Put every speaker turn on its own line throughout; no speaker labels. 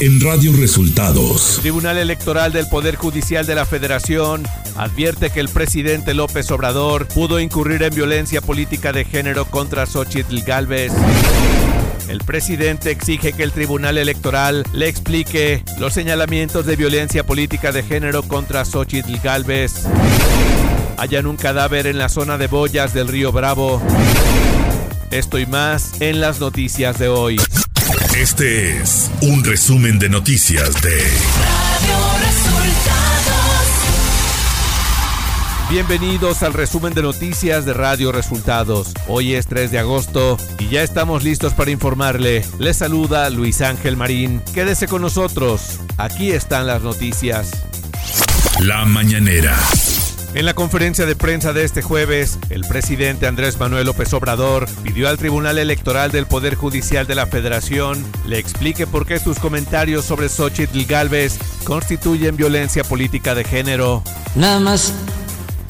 en Radio Resultados.
Tribunal Electoral del Poder Judicial de la Federación advierte que el presidente López Obrador pudo incurrir en violencia política de género contra Xochitl Galvez. El presidente exige que el Tribunal Electoral le explique los señalamientos de violencia política de género contra Xochitl Galvez. Hallan un cadáver en la zona de Boyas del río Bravo. Esto y más en las noticias de hoy.
Este es un resumen de noticias de Radio Resultados.
Bienvenidos al resumen de noticias de Radio Resultados. Hoy es 3 de agosto y ya estamos listos para informarle. Les saluda Luis Ángel Marín. Quédese con nosotros. Aquí están las noticias.
La mañanera.
En la conferencia de prensa de este jueves, el presidente Andrés Manuel López Obrador pidió al Tribunal Electoral del Poder Judicial de la Federación le explique por qué sus comentarios sobre Xochitl Galvez constituyen violencia política de género.
Nada más,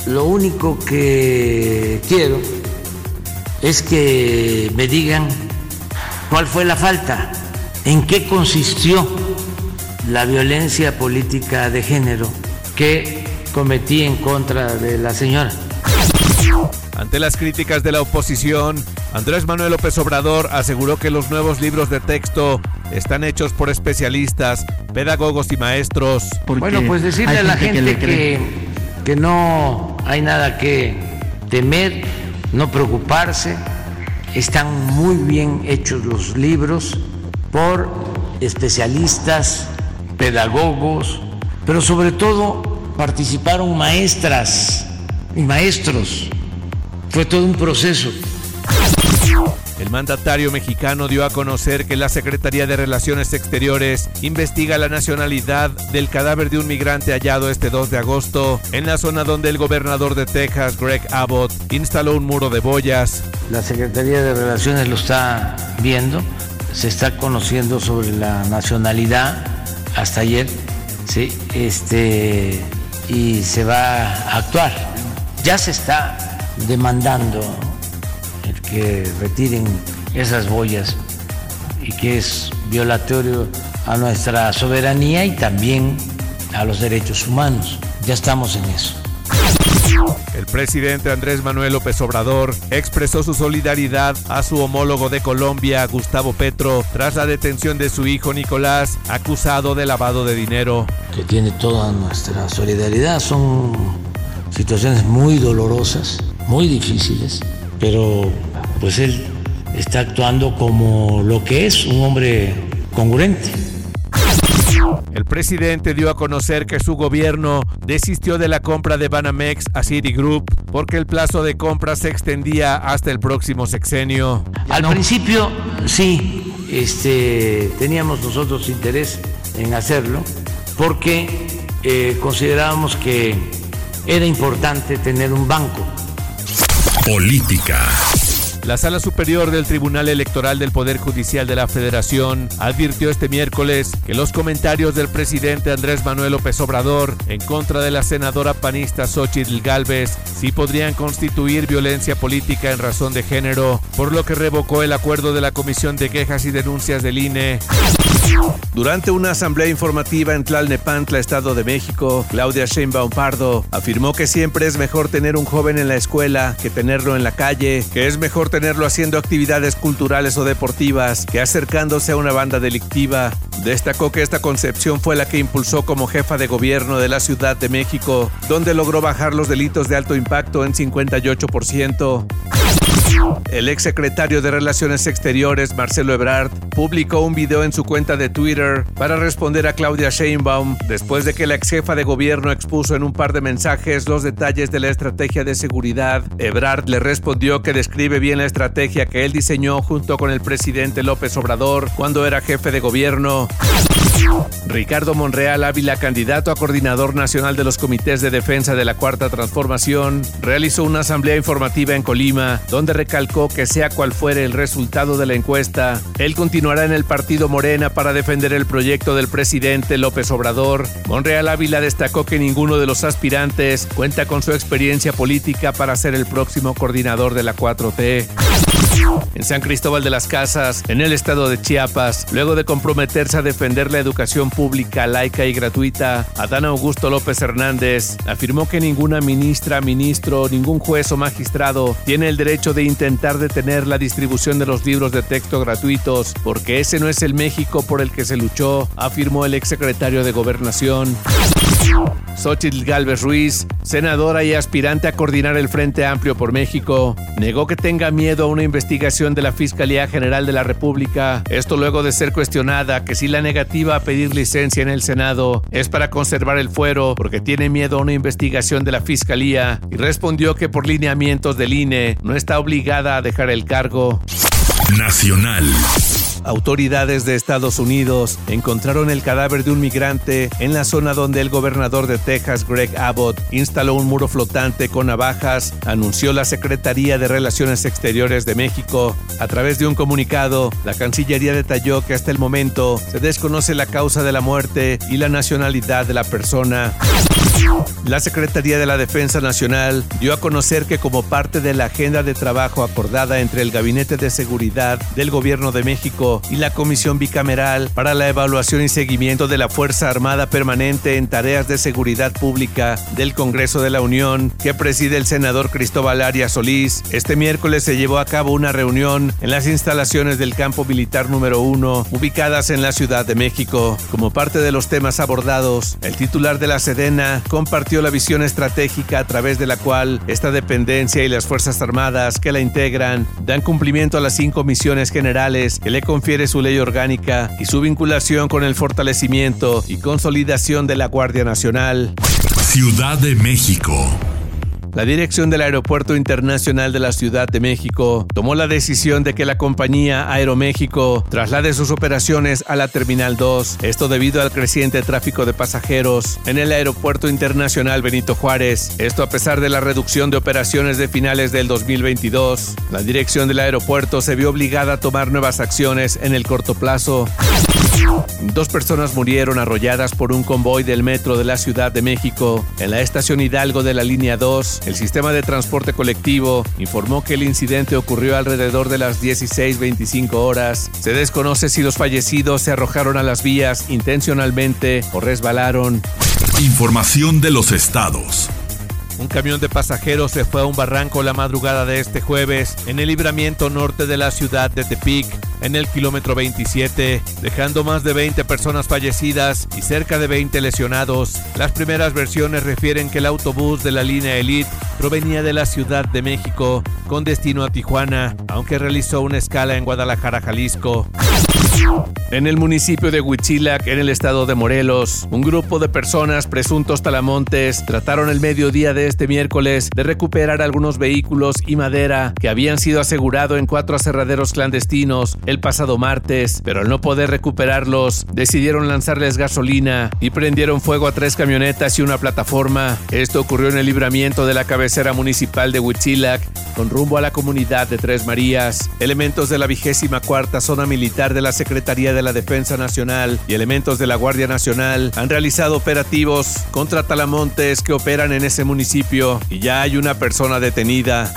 lo único que quiero es que me digan cuál fue la falta, en qué consistió la violencia política de género que cometí en contra de la señora.
Ante las críticas de la oposición, Andrés Manuel López Obrador aseguró que los nuevos libros de texto están hechos por especialistas, pedagogos y maestros.
bueno, pues decirle a la gente, que, que no hay nada que temer, no preocuparse, están muy bien hechos los libros por especialistas, pedagogos, pero sobre todo participaron maestras y maestros. Fue todo un proceso.
El mandatario mexicano dio a conocer que la Secretaría de Relaciones Exteriores investiga la nacionalidad del cadáver de un migrante hallado este 2 de agosto en la zona donde el gobernador de Texas, Greg Abbott, instaló un muro de boyas.
La Secretaría de Relaciones lo está viendo, se está conociendo sobre la nacionalidad hasta ayer, sí, este y se va a actuar. Ya se está demandando el que retiren esas boyas y que es violatorio a nuestra soberanía y también a los derechos humanos. Ya estamos en eso.
El presidente Andrés Manuel López Obrador expresó su solidaridad a su homólogo de Colombia, Gustavo Petro, tras la detención de su hijo Nicolás, acusado de lavado de dinero.
Que tiene toda nuestra solidaridad. Son situaciones muy dolorosas, muy difíciles, pero pues él está actuando como lo que es un hombre congruente
el presidente dio a conocer que su gobierno desistió de la compra de Banamex a Citigroup porque el plazo de compra se extendía hasta el próximo sexenio.
Al principio sí, este, teníamos nosotros interés en hacerlo porque eh, considerábamos que era importante tener un banco.
Política.
La Sala Superior del Tribunal Electoral del Poder Judicial de la Federación advirtió este miércoles que los comentarios del presidente Andrés Manuel López Obrador en contra de la senadora panista Xochitl Galvez sí podrían constituir violencia política en razón de género, por lo que revocó el acuerdo de la Comisión de Quejas y Denuncias del INE. Durante una asamblea informativa en Tlalnepantla, Estado de México, Claudia Sheinbaum Pardo afirmó que siempre es mejor tener un joven en la escuela que tenerlo en la calle, que es mejor tenerlo haciendo actividades culturales o deportivas que acercándose a una banda delictiva. Destacó que esta concepción fue la que impulsó como jefa de gobierno de la Ciudad de México, donde logró bajar los delitos de alto impacto en 58%. El exsecretario de Relaciones Exteriores, Marcelo Ebrard, publicó un video en su cuenta de Twitter para responder a Claudia Sheinbaum después de que la ex jefa de gobierno expuso en un par de mensajes los detalles de la estrategia de seguridad. Ebrard le respondió que describe bien la estrategia que él diseñó junto con el presidente López Obrador cuando era jefe de gobierno. Ricardo Monreal Ávila, candidato a coordinador nacional de los comités de defensa de la Cuarta Transformación, realizó una asamblea informativa en Colima, donde recalcó que sea cual fuere el resultado de la encuesta, él continuará en el partido Morena para defender el proyecto del presidente López Obrador. Monreal Ávila destacó que ninguno de los aspirantes cuenta con su experiencia política para ser el próximo coordinador de la 4T. En San Cristóbal de las Casas, en el estado de Chiapas, luego de comprometerse a defender la educación pública, laica y gratuita, Adán Augusto López Hernández afirmó que ninguna ministra, ministro, ningún juez o magistrado tiene el derecho de intentar detener la distribución de los libros de texto gratuitos, porque ese no es el México por el que se luchó, afirmó el exsecretario de Gobernación. Xochitl Galvez Ruiz, senadora y aspirante a coordinar el Frente Amplio por México, negó que tenga miedo a una investigación de la Fiscalía General de la República. Esto luego de ser cuestionada que si la negativa a pedir licencia en el Senado es para conservar el fuero porque tiene miedo a una investigación de la Fiscalía y respondió que por lineamientos del INE no está obligada a dejar el cargo.
Nacional.
Autoridades de Estados Unidos encontraron el cadáver de un migrante en la zona donde el gobernador de Texas, Greg Abbott, instaló un muro flotante con navajas, anunció la Secretaría de Relaciones Exteriores de México. A través de un comunicado, la Cancillería detalló que hasta el momento se desconoce la causa de la muerte y la nacionalidad de la persona. La Secretaría de la Defensa Nacional dio a conocer que como parte de la agenda de trabajo acordada entre el Gabinete de Seguridad del Gobierno de México y la Comisión Bicameral para la Evaluación y Seguimiento de la Fuerza Armada Permanente en Tareas de Seguridad Pública del Congreso de la Unión, que preside el senador Cristóbal Arias Solís, este miércoles se llevó a cabo una reunión en las instalaciones del Campo Militar número 1, ubicadas en la Ciudad de México. Como parte de los temas abordados, el titular de la Sedena compartió la visión estratégica a través de la cual esta dependencia y las Fuerzas Armadas que la integran dan cumplimiento a las cinco misiones generales que le confiere su ley orgánica y su vinculación con el fortalecimiento y consolidación de la Guardia Nacional.
Ciudad de México.
La dirección del Aeropuerto Internacional de la Ciudad de México tomó la decisión de que la compañía Aeroméxico traslade sus operaciones a la Terminal 2, esto debido al creciente tráfico de pasajeros en el Aeropuerto Internacional Benito Juárez, esto a pesar de la reducción de operaciones de finales del 2022. La dirección del aeropuerto se vio obligada a tomar nuevas acciones en el corto plazo. Dos personas murieron arrolladas por un convoy del metro de la Ciudad de México en la estación Hidalgo de la línea 2. El sistema de transporte colectivo informó que el incidente ocurrió alrededor de las 16:25 horas. Se desconoce si los fallecidos se arrojaron a las vías intencionalmente o resbalaron.
Información de los estados.
Un camión de pasajeros se fue a un barranco la madrugada de este jueves en el libramiento norte de la ciudad de Tepic, en el kilómetro 27, dejando más de 20 personas fallecidas y cerca de 20 lesionados. Las primeras versiones refieren que el autobús de la línea Elite provenía de la Ciudad de México con destino a Tijuana, aunque realizó una escala en Guadalajara, Jalisco. En el municipio de Huitzilac, en el estado de Morelos, un grupo de personas presuntos talamontes trataron el mediodía de este miércoles de recuperar algunos vehículos y madera que habían sido asegurados en cuatro aserraderos clandestinos el pasado martes, pero al no poder recuperarlos, decidieron lanzarles gasolina y prendieron fuego a tres camionetas y una plataforma. Esto ocurrió en el libramiento de la cabecera municipal de Huitzilac, con rumbo a la comunidad de Tres Marías. Elementos de la vigésima cuarta zona militar de la Secretaría de la Defensa Nacional y elementos de la Guardia Nacional han realizado operativos contra talamontes que operan en ese municipio y ya hay una persona detenida.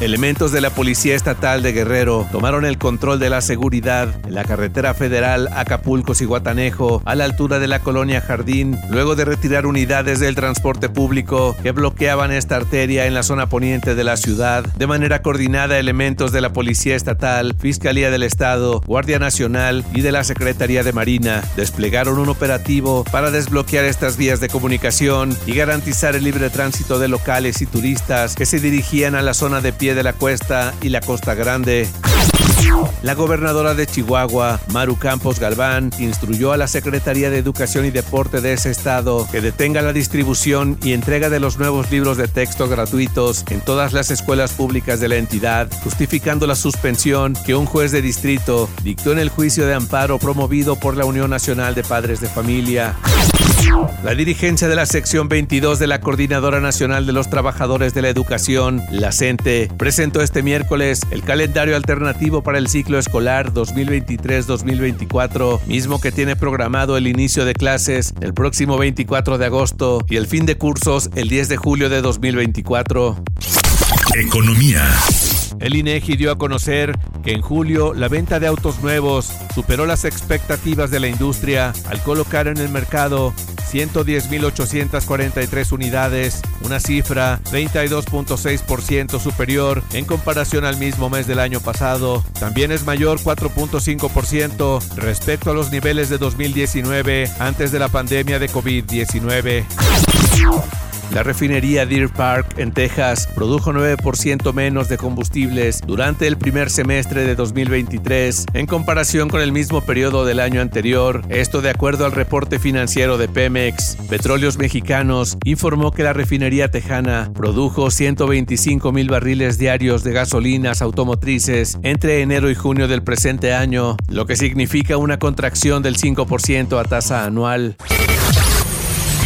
Elementos de la Policía Estatal de Guerrero tomaron el control de la seguridad en la carretera federal Acapulco-Ciguatanejo a la altura de la colonia Jardín, luego de retirar unidades del transporte público que bloqueaban esta arteria en la zona poniente de la ciudad. De manera coordinada, elementos de la Policía Estatal, Fiscalía del Estado, Guardia Nacional y de la Secretaría de Marina desplegaron un operativo para desbloquear estas vías de comunicación y garantizar el libre tránsito de locales y turistas que se dirigían a la zona de pie de la cuesta y la Costa Grande. La gobernadora de Chihuahua, Maru Campos Galván, instruyó a la Secretaría de Educación y Deporte de ese estado que detenga la distribución y entrega de los nuevos libros de texto gratuitos en todas las escuelas públicas de la entidad, justificando la suspensión que un juez de distrito dictó en el juicio de amparo promovido por la Unión Nacional de Padres de Familia. La dirigencia de la sección 22 de la Coordinadora Nacional de los Trabajadores de la Educación, la CENTE, presentó este miércoles el calendario alternativo para el ciclo escolar 2023-2024, mismo que tiene programado el inicio de clases el próximo 24 de agosto y el fin de cursos el 10 de julio de 2024.
Economía.
El INEGI dio a conocer que en julio la venta de autos nuevos superó las expectativas de la industria al colocar en el mercado 110.843 unidades, una cifra 32.6% superior en comparación al mismo mes del año pasado. También es mayor 4.5% respecto a los niveles de 2019 antes de la pandemia de COVID-19. La refinería Deer Park en Texas produjo 9% menos de combustibles durante el primer semestre de 2023 en comparación con el mismo periodo del año anterior. Esto de acuerdo al reporte financiero de Pemex. Petróleos Mexicanos informó que la refinería tejana produjo 125 mil barriles diarios de gasolinas automotrices entre enero y junio del presente año, lo que significa una contracción del 5% a tasa anual.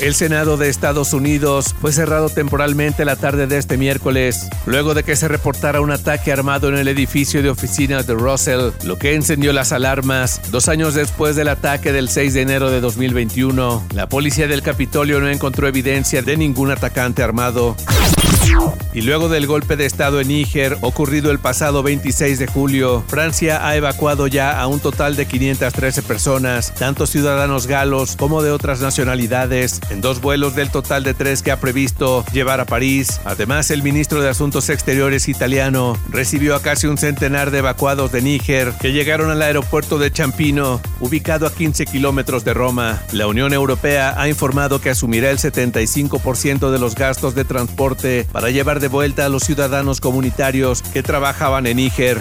El Senado de Estados Unidos fue cerrado temporalmente la tarde de este miércoles, luego de que se reportara un ataque armado en el edificio de oficinas de Russell, lo que encendió las alarmas. Dos años después del ataque del 6 de enero de 2021, la policía del Capitolio no encontró evidencia de ningún atacante armado. Y luego del golpe de Estado en Níger ocurrido el pasado 26 de julio, Francia ha evacuado ya a un total de 513 personas, tanto ciudadanos galos como de otras nacionalidades, en dos vuelos del total de tres que ha previsto llevar a París. Además, el ministro de Asuntos Exteriores italiano recibió a casi un centenar de evacuados de Níger que llegaron al aeropuerto de Champino, ubicado a 15 kilómetros de Roma. La Unión Europea ha informado que asumirá el 75% de los gastos de transporte para llevar de vuelta a los ciudadanos comunitarios que trabajaban en Níger.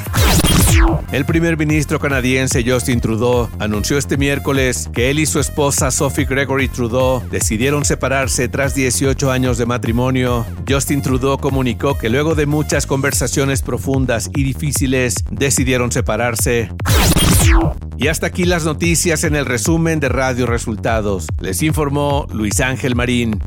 El primer ministro canadiense Justin Trudeau anunció este miércoles que él y su esposa Sophie Gregory Trudeau decidieron separarse tras 18 años de matrimonio. Justin Trudeau comunicó que luego de muchas conversaciones profundas y difíciles decidieron separarse. Y hasta aquí las noticias en el resumen de Radio Resultados. Les informó Luis Ángel Marín.